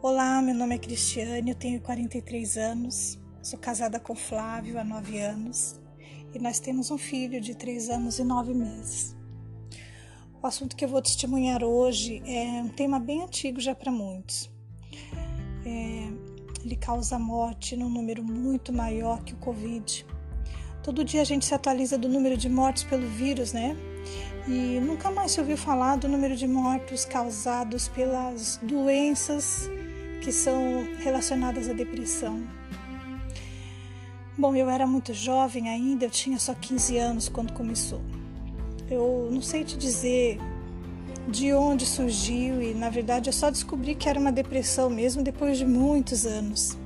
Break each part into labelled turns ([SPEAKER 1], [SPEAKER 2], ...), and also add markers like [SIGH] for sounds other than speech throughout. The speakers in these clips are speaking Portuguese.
[SPEAKER 1] Olá, meu nome é Cristiane, eu tenho 43 anos, sou casada com Flávio há 9 anos e nós temos um filho de 3 anos e 9 meses. O assunto que eu vou testemunhar hoje é um tema bem antigo já para muitos. É, ele causa morte num número muito maior que o Covid. Todo dia a gente se atualiza do número de mortes pelo vírus, né? E nunca mais se ouviu falar do número de mortos causados pelas doenças que são relacionadas à depressão. Bom, eu era muito jovem ainda, eu tinha só 15 anos quando começou. Eu não sei te dizer de onde surgiu e, na verdade, eu só descobri que era uma depressão mesmo depois de muitos anos.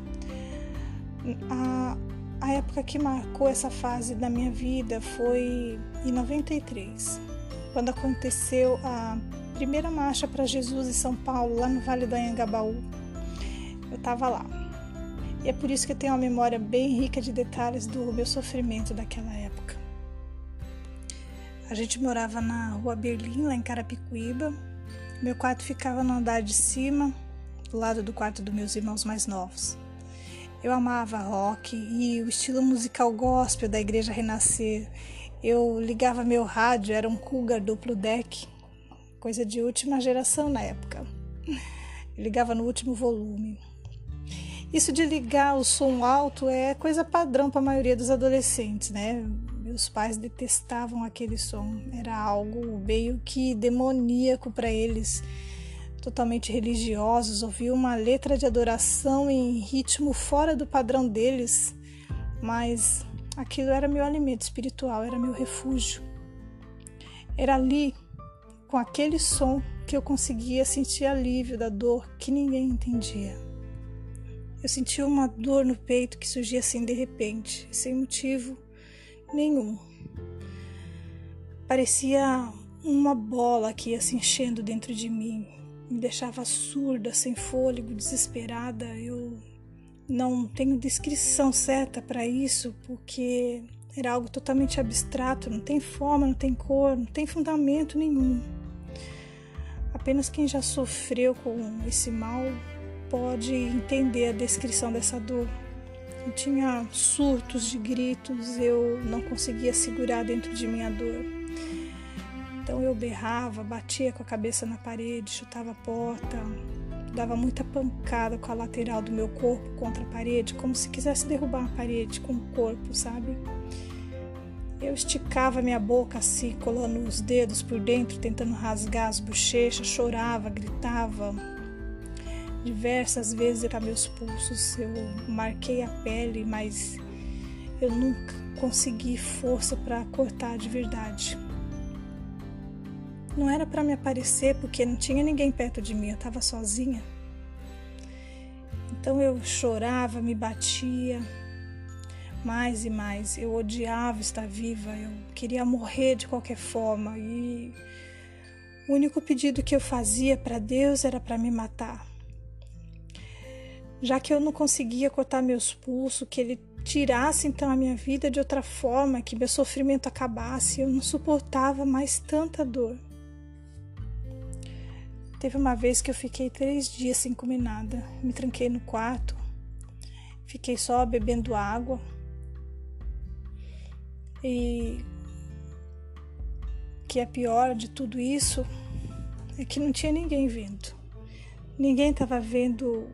[SPEAKER 1] A, a época que marcou essa fase da minha vida foi em 93, quando aconteceu a primeira marcha para Jesus em São Paulo, lá no Vale do Anhangabaú eu estava lá. E é por isso que eu tenho uma memória bem rica de detalhes do meu sofrimento daquela época. A gente morava na rua Berlim, lá em Carapicuíba. Meu quarto ficava no andar de cima, do lado do quarto dos meus irmãos mais novos. Eu amava rock e o estilo musical gospel da Igreja Renascer. Eu ligava meu rádio, era um Cougar duplo deck, coisa de última geração na época. [LAUGHS] Eu ligava no último volume. Isso de ligar o som alto é coisa padrão para a maioria dos adolescentes, né? Meus pais detestavam aquele som, era algo meio que demoníaco para eles, totalmente religiosos. Ouvir uma letra de adoração em ritmo fora do padrão deles, mas aquilo era meu alimento espiritual, era meu refúgio. Era ali, com aquele som, que eu conseguia sentir alívio da dor que ninguém entendia. Eu senti uma dor no peito que surgia assim de repente, sem motivo nenhum. Parecia uma bola que ia se enchendo dentro de mim, me deixava surda, sem fôlego, desesperada. Eu não tenho descrição certa para isso, porque era algo totalmente abstrato, não tem forma, não tem cor, não tem fundamento nenhum. Apenas quem já sofreu com esse mal pode entender a descrição dessa dor. Eu tinha surtos de gritos, eu não conseguia segurar dentro de mim a dor. Então eu berrava, batia com a cabeça na parede, chutava a porta, dava muita pancada com a lateral do meu corpo contra a parede, como se quisesse derrubar a parede com o corpo, sabe? Eu esticava minha boca assim, colando os dedos por dentro, tentando rasgar as bochechas, chorava, gritava, Diversas vezes para meus pulsos eu marquei a pele, mas eu nunca consegui força para cortar de verdade. Não era para me aparecer porque não tinha ninguém perto de mim, eu estava sozinha. Então eu chorava, me batia mais e mais. Eu odiava estar viva, eu queria morrer de qualquer forma e o único pedido que eu fazia para Deus era para me matar já que eu não conseguia cortar meus pulsos, que ele tirasse então a minha vida de outra forma, que meu sofrimento acabasse, eu não suportava mais tanta dor. Teve uma vez que eu fiquei três dias sem comer nada, me tranquei no quarto, fiquei só bebendo água e que é pior de tudo isso é que não tinha ninguém vendo. Ninguém estava vendo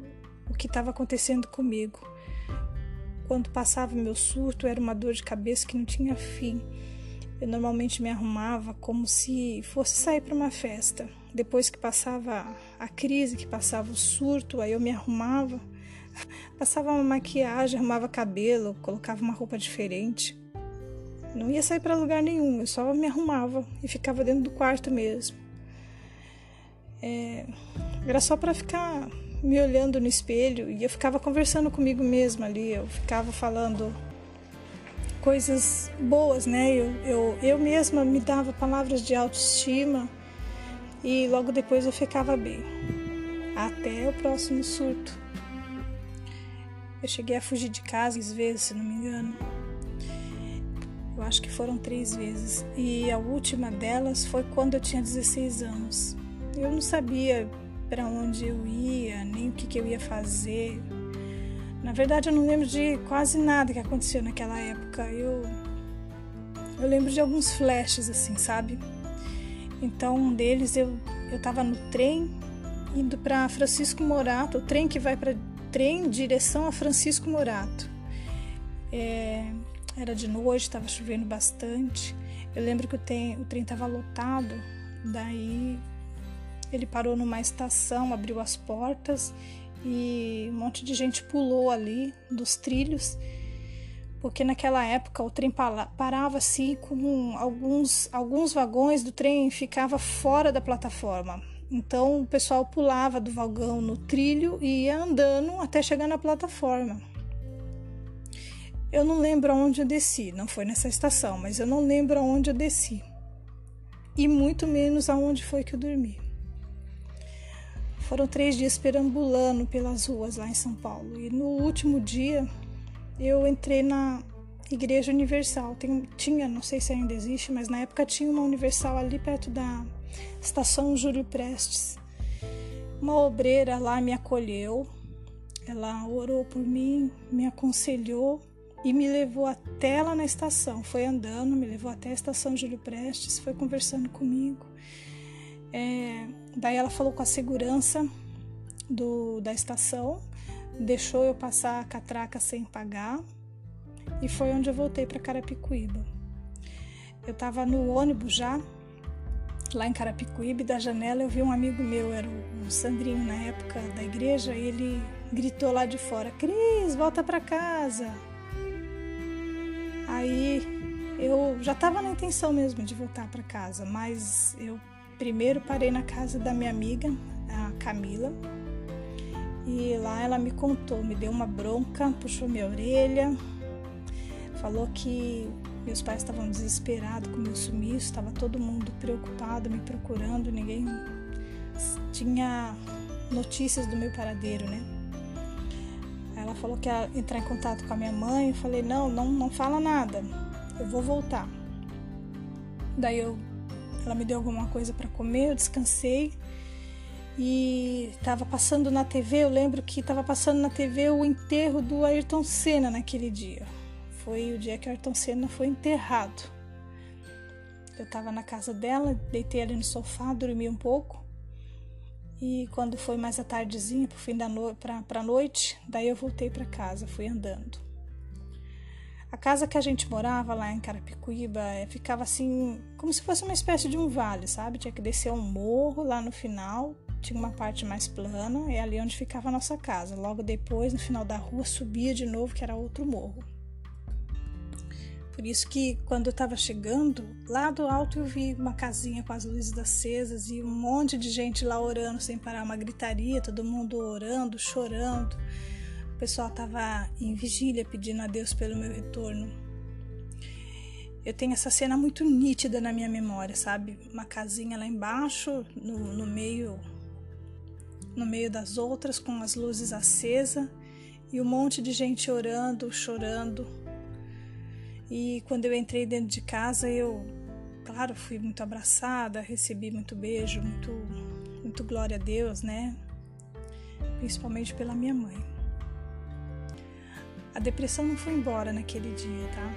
[SPEAKER 1] o que estava acontecendo comigo. Quando passava meu surto, era uma dor de cabeça que não tinha fim. Eu normalmente me arrumava como se fosse sair para uma festa. Depois que passava a crise, que passava o surto, aí eu me arrumava, [LAUGHS] passava uma maquiagem, arrumava cabelo, colocava uma roupa diferente. Não ia sair para lugar nenhum, eu só me arrumava e ficava dentro do quarto mesmo. É, era só para ficar me olhando no espelho e eu ficava conversando comigo mesma ali, eu ficava falando coisas boas, né? Eu, eu, eu mesma me dava palavras de autoestima e logo depois eu ficava bem. Até o próximo surto. Eu cheguei a fugir de casa às vezes, se não me engano. Eu acho que foram três vezes. E a última delas foi quando eu tinha 16 anos. Eu não sabia para onde eu ia, nem o que, que eu ia fazer. Na verdade, eu não lembro de quase nada que aconteceu naquela época. Eu, eu lembro de alguns flashes, assim, sabe? Então, um deles, eu eu estava no trem indo para Francisco Morato, o trem que vai para trem em direção a Francisco Morato. É, era de noite, estava chovendo bastante. Eu lembro que o trem estava lotado, daí ele parou numa estação, abriu as portas e um monte de gente pulou ali dos trilhos, porque naquela época o trem parava assim com alguns, alguns vagões do trem ficava fora da plataforma. Então o pessoal pulava do vagão no trilho e ia andando até chegar na plataforma. Eu não lembro aonde eu desci, não foi nessa estação, mas eu não lembro aonde eu desci. E muito menos aonde foi que eu dormi. Foram três dias perambulando pelas ruas lá em São Paulo. E no último dia eu entrei na Igreja Universal. Tem, tinha, não sei se ainda existe, mas na época tinha uma Universal ali perto da estação Júlio Prestes. Uma obreira lá me acolheu, ela orou por mim, me aconselhou e me levou até lá na estação. Foi andando, me levou até a estação Júlio Prestes, foi conversando comigo. É, daí ela falou com a segurança do, da estação, deixou eu passar a catraca sem pagar e foi onde eu voltei para Carapicuíba. Eu estava no ônibus já, lá em Carapicuíba, e da janela eu vi um amigo meu, era o Sandrinho na época da igreja, e ele gritou lá de fora: Cris, volta para casa. Aí eu já estava na intenção mesmo de voltar para casa, mas eu primeiro parei na casa da minha amiga, a Camila, e lá ela me contou, me deu uma bronca, puxou minha orelha, falou que meus pais estavam desesperados com o meu sumiço, estava todo mundo preocupado, me procurando, ninguém tinha notícias do meu paradeiro, né? Ela falou que ia entrar em contato com a minha mãe. Eu falei: não, não, não fala nada. Eu vou voltar. Daí eu, ela me deu alguma coisa para comer. Eu descansei e estava passando na TV. Eu lembro que estava passando na TV o enterro do Ayrton Senna naquele dia. Foi o dia que o Ayrton Senna foi enterrado. Eu estava na casa dela, deitei ali no sofá, dormi um pouco. E quando foi mais a tardezinha, pro fim da noite, para a noite, daí eu voltei para casa, fui andando. A casa que a gente morava lá em Carapicuíba eh, ficava assim, como se fosse uma espécie de um vale, sabe? Tinha que descer um morro lá no final, tinha uma parte mais plana, é ali onde ficava a nossa casa. Logo depois, no final da rua, subia de novo, que era outro morro. Por isso que quando eu estava chegando, lá do alto eu vi uma casinha com as luzes acesas e um monte de gente lá orando sem parar, uma gritaria, todo mundo orando, chorando. O pessoal estava em vigília pedindo a Deus pelo meu retorno. Eu tenho essa cena muito nítida na minha memória, sabe? Uma casinha lá embaixo, no, no meio no meio das outras, com as luzes acesas e um monte de gente orando, chorando, e quando eu entrei dentro de casa, eu, claro, fui muito abraçada, recebi muito beijo, muito, muito glória a Deus, né? Principalmente pela minha mãe. A depressão não foi embora naquele dia, tá?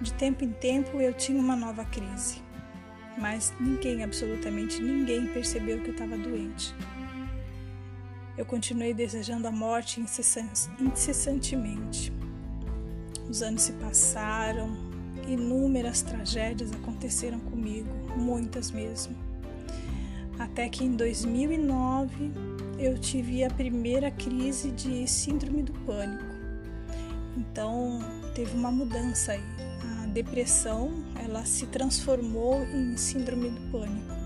[SPEAKER 1] De tempo em tempo eu tinha uma nova crise, mas ninguém, absolutamente ninguém, percebeu que eu estava doente. Eu continuei desejando a morte incessantemente. Os anos se passaram, inúmeras tragédias aconteceram comigo, muitas mesmo. Até que em 2009 eu tive a primeira crise de síndrome do pânico. Então teve uma mudança aí. A depressão ela se transformou em síndrome do pânico.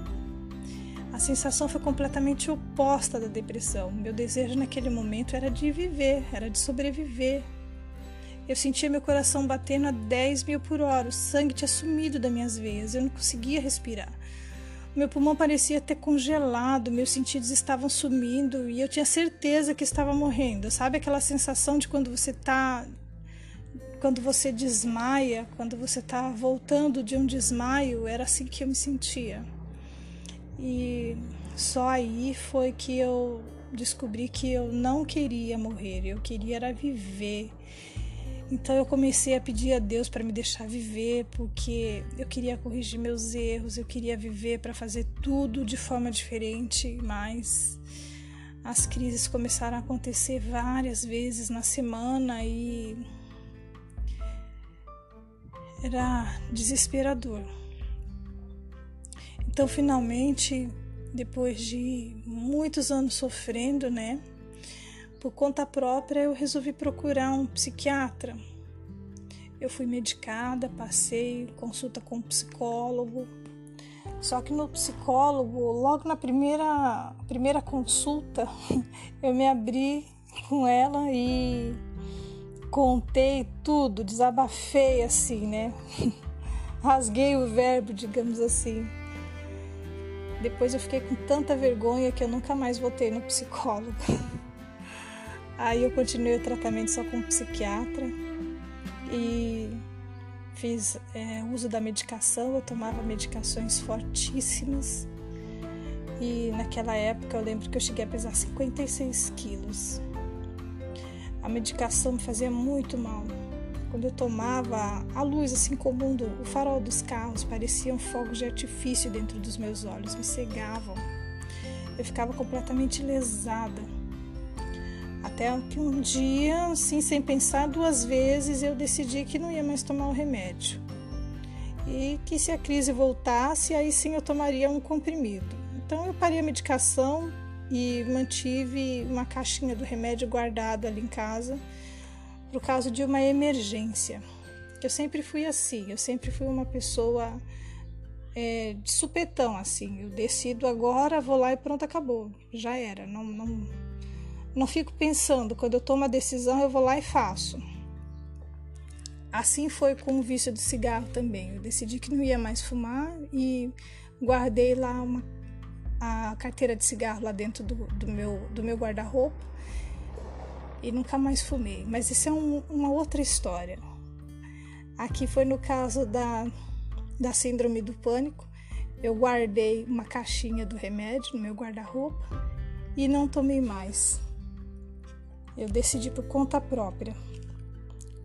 [SPEAKER 1] A sensação foi completamente oposta da depressão. Meu desejo naquele momento era de viver, era de sobreviver, eu sentia meu coração batendo a 10 mil por hora, o sangue tinha sumido das minhas veias, eu não conseguia respirar. Meu pulmão parecia ter congelado, meus sentidos estavam sumindo e eu tinha certeza que estava morrendo. Sabe aquela sensação de quando você está quando você desmaia, quando você está voltando de um desmaio, era assim que eu me sentia. E só aí foi que eu descobri que eu não queria morrer, eu queria era viver. Então eu comecei a pedir a Deus para me deixar viver, porque eu queria corrigir meus erros, eu queria viver para fazer tudo de forma diferente, mas as crises começaram a acontecer várias vezes na semana e era desesperador. Então, finalmente, depois de muitos anos sofrendo, né? Por conta própria, eu resolvi procurar um psiquiatra. Eu fui medicada, passei consulta com um psicólogo. Só que no psicólogo, logo na primeira, primeira consulta, [LAUGHS] eu me abri com ela e contei tudo, desabafei assim, né? [LAUGHS] Rasguei o verbo, digamos assim. Depois eu fiquei com tanta vergonha que eu nunca mais voltei no psicólogo. [LAUGHS] Aí eu continuei o tratamento só com um psiquiatra e fiz é, uso da medicação. Eu tomava medicações fortíssimas e naquela época eu lembro que eu cheguei a pesar 56 quilos. A medicação me fazia muito mal. Quando eu tomava a luz, assim como o farol dos carros, pareciam fogos de artifício dentro dos meus olhos, me cegavam. Eu ficava completamente lesada. Até que um dia, assim, sem pensar duas vezes, eu decidi que não ia mais tomar o remédio. E que se a crise voltasse, aí sim eu tomaria um comprimido. Então eu parei a medicação e mantive uma caixinha do remédio guardado ali em casa por causa de uma emergência. Eu sempre fui assim, eu sempre fui uma pessoa é, de supetão, assim. Eu decido agora, vou lá e pronto, acabou. Já era. Não, não, não fico pensando, quando eu tomo a decisão, eu vou lá e faço. Assim foi com o vício de cigarro também. Eu decidi que não ia mais fumar e guardei lá uma, a carteira de cigarro lá dentro do, do meu, do meu guarda-roupa e nunca mais fumei. Mas isso é um, uma outra história. Aqui foi no caso da, da síndrome do pânico. Eu guardei uma caixinha do remédio no meu guarda-roupa e não tomei mais. Eu decidi por conta própria.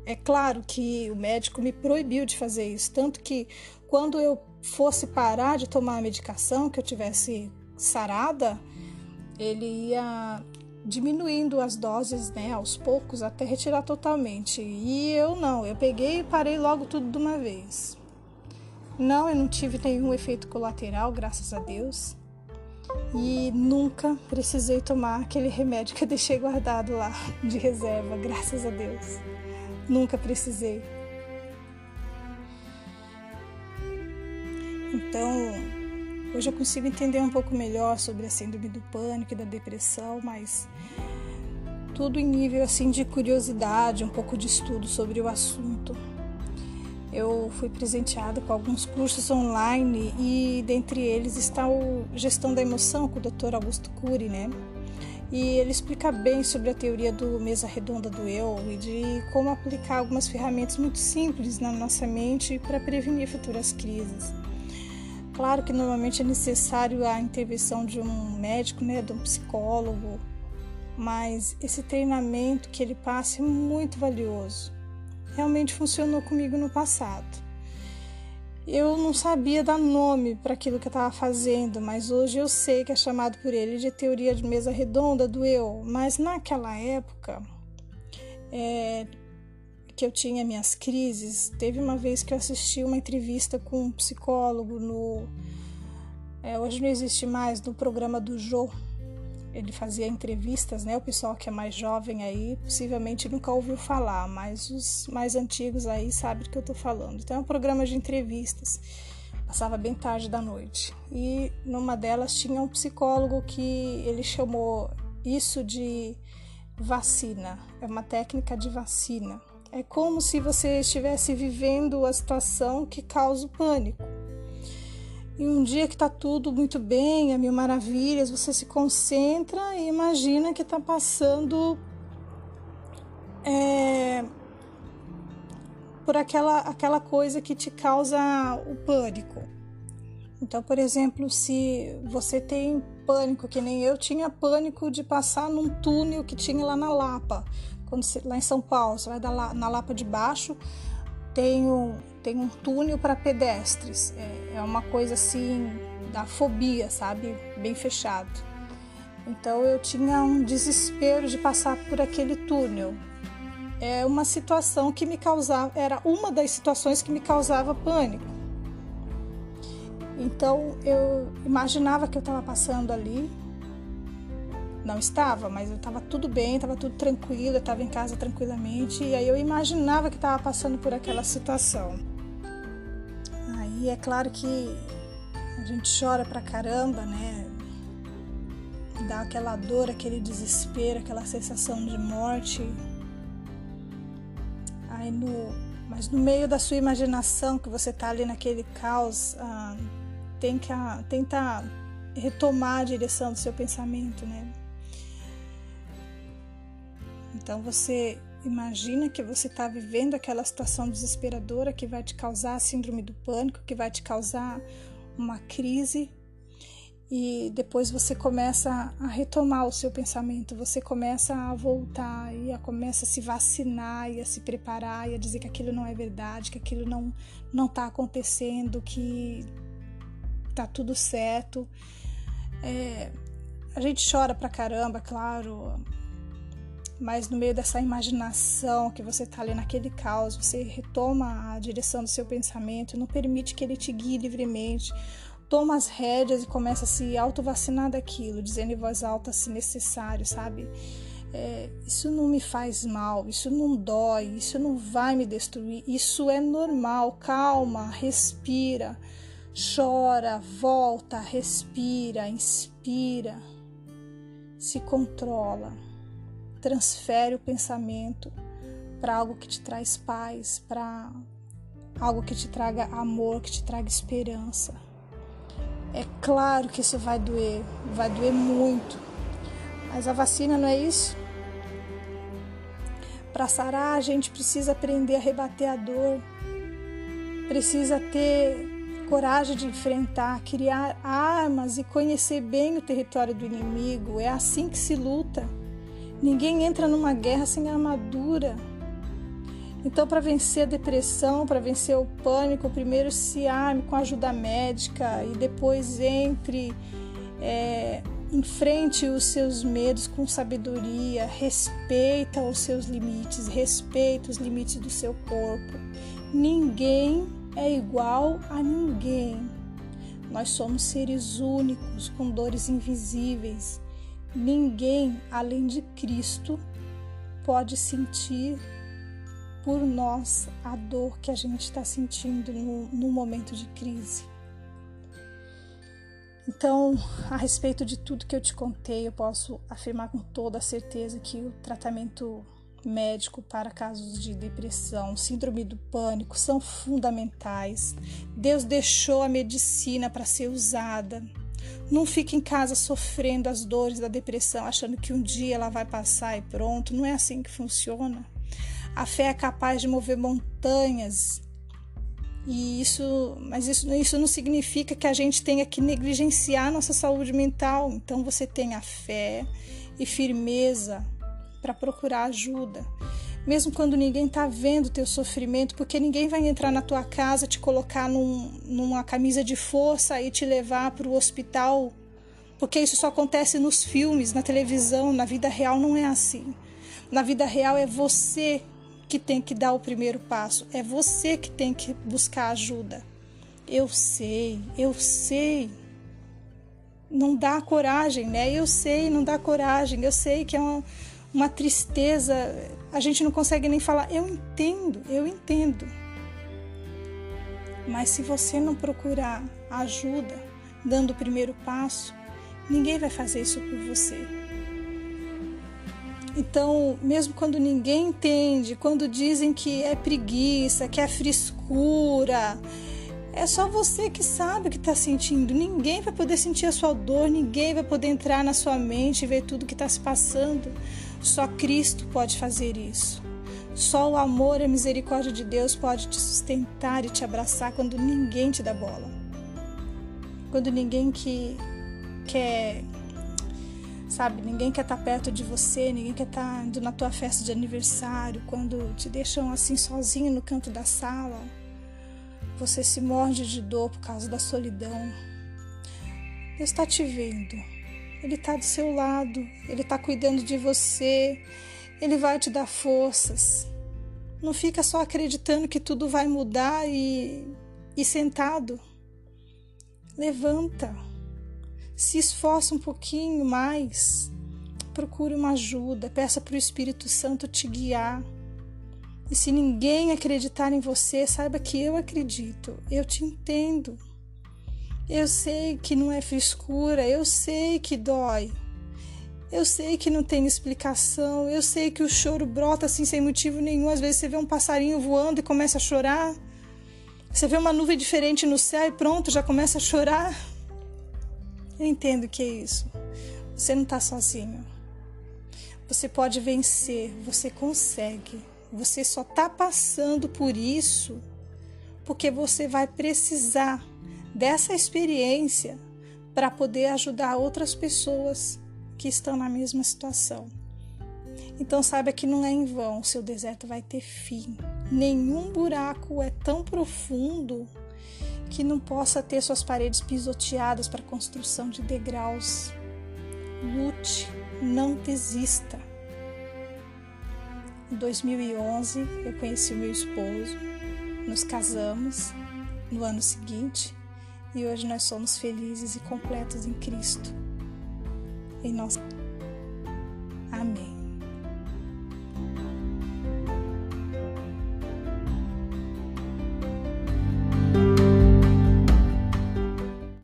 [SPEAKER 1] É claro que o médico me proibiu de fazer isso, tanto que quando eu fosse parar de tomar a medicação, que eu tivesse sarada, ele ia diminuindo as doses, né, aos poucos até retirar totalmente. E eu não, eu peguei e parei logo tudo de uma vez. Não, eu não tive nenhum efeito colateral, graças a Deus e nunca precisei tomar aquele remédio que eu deixei guardado lá de reserva, graças a Deus. Nunca precisei. Então, hoje eu consigo entender um pouco melhor sobre a síndrome do pânico e da depressão, mas tudo em nível assim de curiosidade, um pouco de estudo sobre o assunto eu fui presenteada com alguns cursos online e dentre eles está o Gestão da Emoção com o Dr. Augusto Cury, né? E ele explica bem sobre a teoria do mesa redonda do eu e de como aplicar algumas ferramentas muito simples na nossa mente para prevenir futuras crises. Claro que normalmente é necessário a intervenção de um médico, né, de um psicólogo, mas esse treinamento que ele passa é muito valioso realmente funcionou comigo no passado. Eu não sabia dar nome para aquilo que eu estava fazendo, mas hoje eu sei que é chamado por ele de teoria de mesa redonda do eu. Mas naquela época, é, que eu tinha minhas crises, teve uma vez que eu assisti uma entrevista com um psicólogo no. É, hoje não existe mais, no programa do Jô, ele fazia entrevistas, né? O pessoal que é mais jovem aí possivelmente nunca ouviu falar, mas os mais antigos aí sabem do que eu tô falando. Então é um programa de entrevistas. Passava bem tarde da noite. E numa delas tinha um psicólogo que ele chamou isso de vacina. É uma técnica de vacina. É como se você estivesse vivendo a situação que causa o pânico. E um dia que está tudo muito bem, a mil maravilhas, você se concentra e imagina que está passando é, por aquela, aquela coisa que te causa o pânico. Então, por exemplo, se você tem pânico, que nem eu tinha pânico de passar num túnel que tinha lá na Lapa, quando você, lá em São Paulo, você vai na Lapa de baixo, tem um, tem um túnel para pedestres. É, é uma coisa assim da fobia, sabe? Bem fechado. Então eu tinha um desespero de passar por aquele túnel. É uma situação que me causava, era uma das situações que me causava pânico. Então eu imaginava que eu estava passando ali. Não estava, mas eu estava tudo bem, estava tudo tranquilo, eu estava em casa tranquilamente. E aí eu imaginava que estava passando por aquela situação. Aí é claro que a gente chora pra caramba, né? Dá aquela dor, aquele desespero, aquela sensação de morte. Aí no, mas no meio da sua imaginação, que você tá ali naquele caos, ah, tenta, tenta retomar a direção do seu pensamento, né? Então você imagina que você está vivendo aquela situação desesperadora que vai te causar a síndrome do pânico, que vai te causar uma crise e depois você começa a retomar o seu pensamento, você começa a voltar e a começa a se vacinar e a se preparar e a dizer que aquilo não é verdade, que aquilo não não está acontecendo, que tá tudo certo. É, a gente chora pra caramba, claro, mas no meio dessa imaginação que você tá ali naquele caos, você retoma a direção do seu pensamento, não permite que ele te guie livremente. Toma as rédeas e começa a se auto-vacinar daquilo, dizendo em voz alta se necessário, sabe? É, isso não me faz mal, isso não dói, isso não vai me destruir, isso é normal. Calma, respira chora, volta, respira, inspira, se controla, transfere o pensamento para algo que te traz paz, para algo que te traga amor, que te traga esperança. É claro que isso vai doer, vai doer muito, mas a vacina não é isso. Para sarar, a gente precisa aprender a rebater a dor, precisa ter coragem de enfrentar, criar armas e conhecer bem o território do inimigo. É assim que se luta. Ninguém entra numa guerra sem armadura. Então, para vencer a depressão, para vencer o pânico, primeiro se arme com ajuda médica e depois entre, é, enfrente os seus medos com sabedoria, respeita os seus limites, respeita os limites do seu corpo. Ninguém é igual a ninguém. Nós somos seres únicos, com dores invisíveis. Ninguém além de Cristo pode sentir por nós a dor que a gente está sentindo no, no momento de crise. Então, a respeito de tudo que eu te contei, eu posso afirmar com toda certeza que o tratamento médico para casos de depressão, síndrome do pânico são fundamentais. Deus deixou a medicina para ser usada. Não fique em casa sofrendo as dores da depressão, achando que um dia ela vai passar e pronto. Não é assim que funciona. A fé é capaz de mover montanhas. E isso, mas isso, isso não significa que a gente tenha que negligenciar nossa saúde mental. Então você tenha fé e firmeza para procurar ajuda. Mesmo quando ninguém está vendo o teu sofrimento, porque ninguém vai entrar na tua casa, te colocar num, numa camisa de força e te levar para o hospital, porque isso só acontece nos filmes, na televisão, na vida real não é assim. Na vida real é você que tem que dar o primeiro passo, é você que tem que buscar ajuda. Eu sei, eu sei. Não dá coragem, né? Eu sei, não dá coragem. Eu sei que é uma uma tristeza, a gente não consegue nem falar. Eu entendo, eu entendo. Mas se você não procurar ajuda, dando o primeiro passo, ninguém vai fazer isso por você. Então, mesmo quando ninguém entende, quando dizem que é preguiça, que é frescura, é só você que sabe o que está sentindo. Ninguém vai poder sentir a sua dor, ninguém vai poder entrar na sua mente e ver tudo que está se passando. Só Cristo pode fazer isso. Só o amor e a misericórdia de Deus pode te sustentar e te abraçar quando ninguém te dá bola. quando ninguém que quer, sabe, ninguém quer estar tá perto de você, ninguém quer estar tá indo na tua festa de aniversário, quando te deixam assim sozinho no canto da sala, você se morde de dor por causa da solidão. Deus está te vendo, Ele está do seu lado, Ele está cuidando de você, Ele vai te dar forças. Não fica só acreditando que tudo vai mudar e, e sentado. Levanta, se esforça um pouquinho mais, procure uma ajuda, peça para o Espírito Santo te guiar. E se ninguém acreditar em você, saiba que eu acredito, eu te entendo. Eu sei que não é frescura, eu sei que dói. Eu sei que não tem explicação, eu sei que o choro brota assim sem motivo nenhum. Às vezes você vê um passarinho voando e começa a chorar. Você vê uma nuvem diferente no céu e pronto, já começa a chorar. Eu entendo que é isso. Você não está sozinho. Você pode vencer, você consegue. Você só está passando por isso porque você vai precisar dessa experiência para poder ajudar outras pessoas que estão na mesma situação. Então saiba que não é em vão, seu deserto vai ter fim. Nenhum buraco é tão profundo que não possa ter suas paredes pisoteadas para construção de degraus. Lute, não desista. Em 2011, eu conheci o meu esposo, nos casamos no ano seguinte e hoje nós somos felizes e completos em Cristo em nós. Amém.